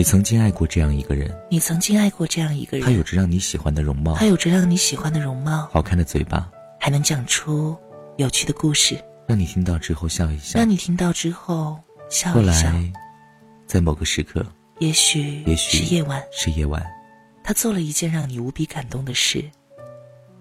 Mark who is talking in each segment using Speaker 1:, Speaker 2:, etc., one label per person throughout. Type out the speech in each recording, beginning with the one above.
Speaker 1: 你曾经爱过这样一个人，
Speaker 2: 你曾经爱过这样一个人。
Speaker 1: 他有着让你喜欢的容貌，
Speaker 2: 他有着让你喜欢的容貌，
Speaker 1: 好看的嘴巴，
Speaker 2: 还能讲出有趣的故事，
Speaker 1: 让你听到之后笑一笑，
Speaker 2: 让你听到之后笑
Speaker 1: 一笑。后来，在某个时刻，
Speaker 2: 也许
Speaker 1: 也许
Speaker 2: 是夜晚，
Speaker 1: 是夜晚，
Speaker 2: 他做了一件让你无比感动的事，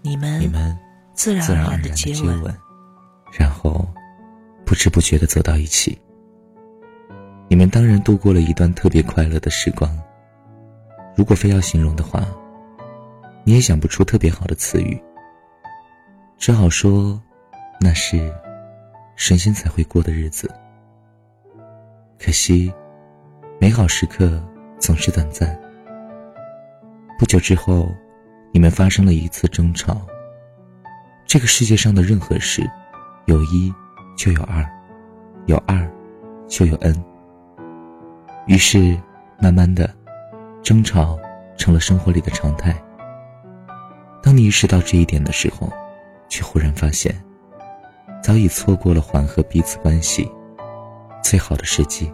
Speaker 2: 你们
Speaker 1: 你们
Speaker 2: 自然
Speaker 1: 而然
Speaker 2: 的接
Speaker 1: 吻，然后不知不觉的走到一起。你们当然度过了一段特别快乐的时光。如果非要形容的话，你也想不出特别好的词语，只好说，那是神仙才会过的日子。可惜，美好时刻总是短暂。不久之后，你们发生了一次争吵。这个世界上的任何事，有一就有二，有二就有 n。于是，慢慢的，争吵成了生活里的常态。当你意识到这一点的时候，却忽然发现，早已错过了缓和彼此关系最好的时机。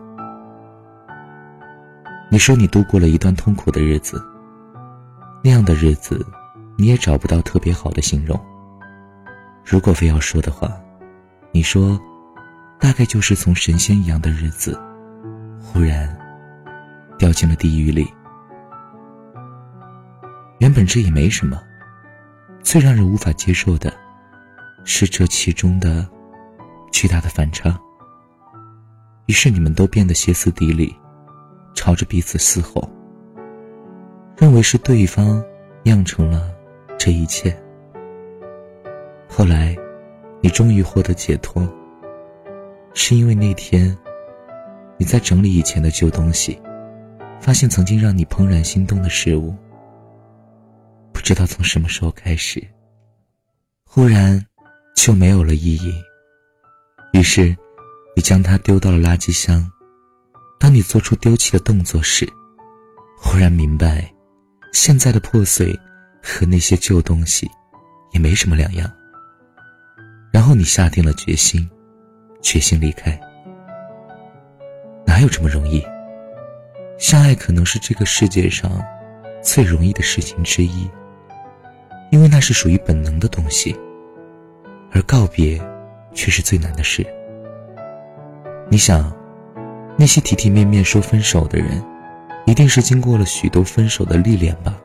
Speaker 1: 你说你度过了一段痛苦的日子，那样的日子，你也找不到特别好的形容。如果非要说的话，你说，大概就是从神仙一样的日子，忽然。掉进了地狱里。原本这也没什么，最让人无法接受的，是这其中的巨大的反差。于是你们都变得歇斯底里，朝着彼此嘶吼，认为是对方酿成了这一切。后来，你终于获得解脱，是因为那天你在整理以前的旧东西。发现曾经让你怦然心动的事物，不知道从什么时候开始，忽然就没有了意义。于是，你将它丢到了垃圾箱。当你做出丢弃的动作时，忽然明白，现在的破碎和那些旧东西也没什么两样。然后你下定了决心，决心离开。哪有这么容易？相爱可能是这个世界上最容易的事情之一，因为那是属于本能的东西，而告别却是最难的事。你想，那些体体面面说分手的人，一定是经过了许多分手的历练吧？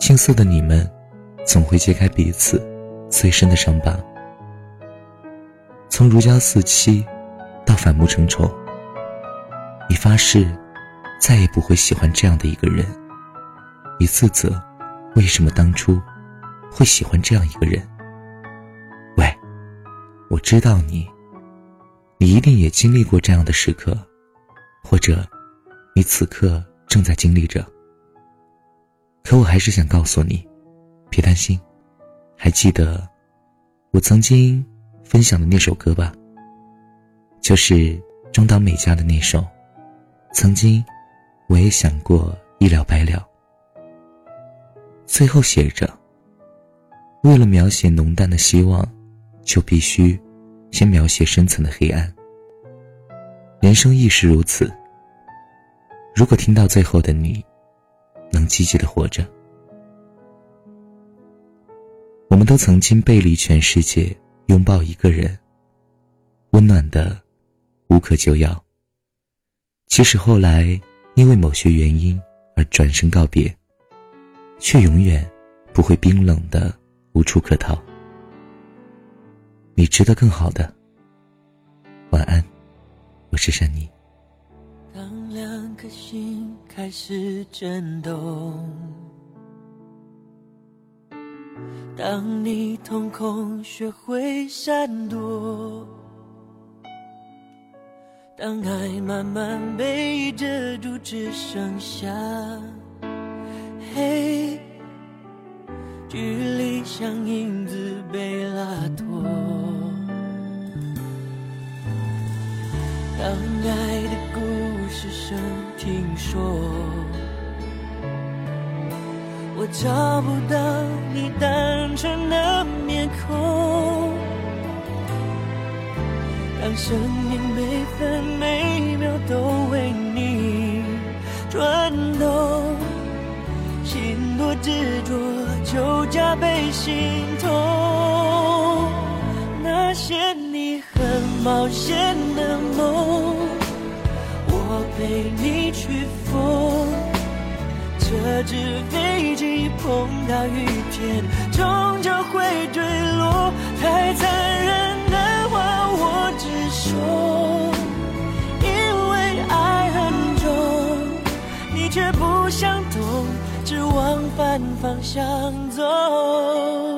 Speaker 1: 青涩的你们，总会揭开彼此最深的伤疤，从如胶似漆到反目成仇。你发誓，再也不会喜欢这样的一个人。你自责，为什么当初会喜欢这样一个人？喂，我知道你，你一定也经历过这样的时刻，或者你此刻正在经历着。可我还是想告诉你，别担心。还记得我曾经分享的那首歌吧？就是中岛美嘉的那首。曾经，我也想过一了百了。最后写着：“为了描写浓淡的希望，就必须先描写深层的黑暗。人生亦是如此。如果听到最后的你，能积极的活着，我们都曾经背离全世界，拥抱一个人，温暖的无可救药。”即使后来，因为某些原因而转身告别，却永远不会冰冷的无处可逃。你值得更好的。晚安，我是珊妮。
Speaker 3: 当两颗心开始震动，当你瞳孔学会闪躲。当爱慢慢被遮住，只剩下黑，距离像影子被拉脱。当爱的故事声听说，我找不到你单纯的面孔。让生命每分每秒都为你转动，心多执着就加倍心痛。那些你很冒险的梦，我陪你去疯。折纸飞机碰到雨天，终究会坠落，太惨。重，因为爱很重，你却不想懂，只往反方向走。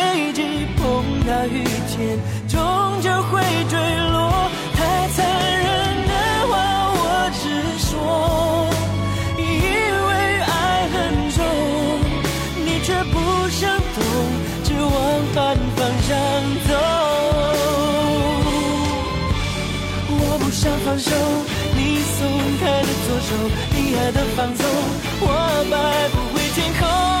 Speaker 3: 碰到雨天，终究会坠落。太残忍的话，我只说，因为爱很重，你却不想懂，只往反方向走。我不想放手，你松开的左手，你爱的放纵，我摆不回天空。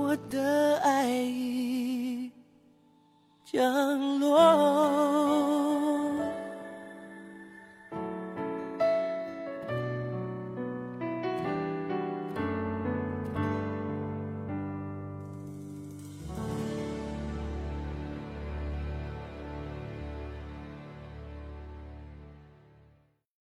Speaker 3: 我的爱已降落。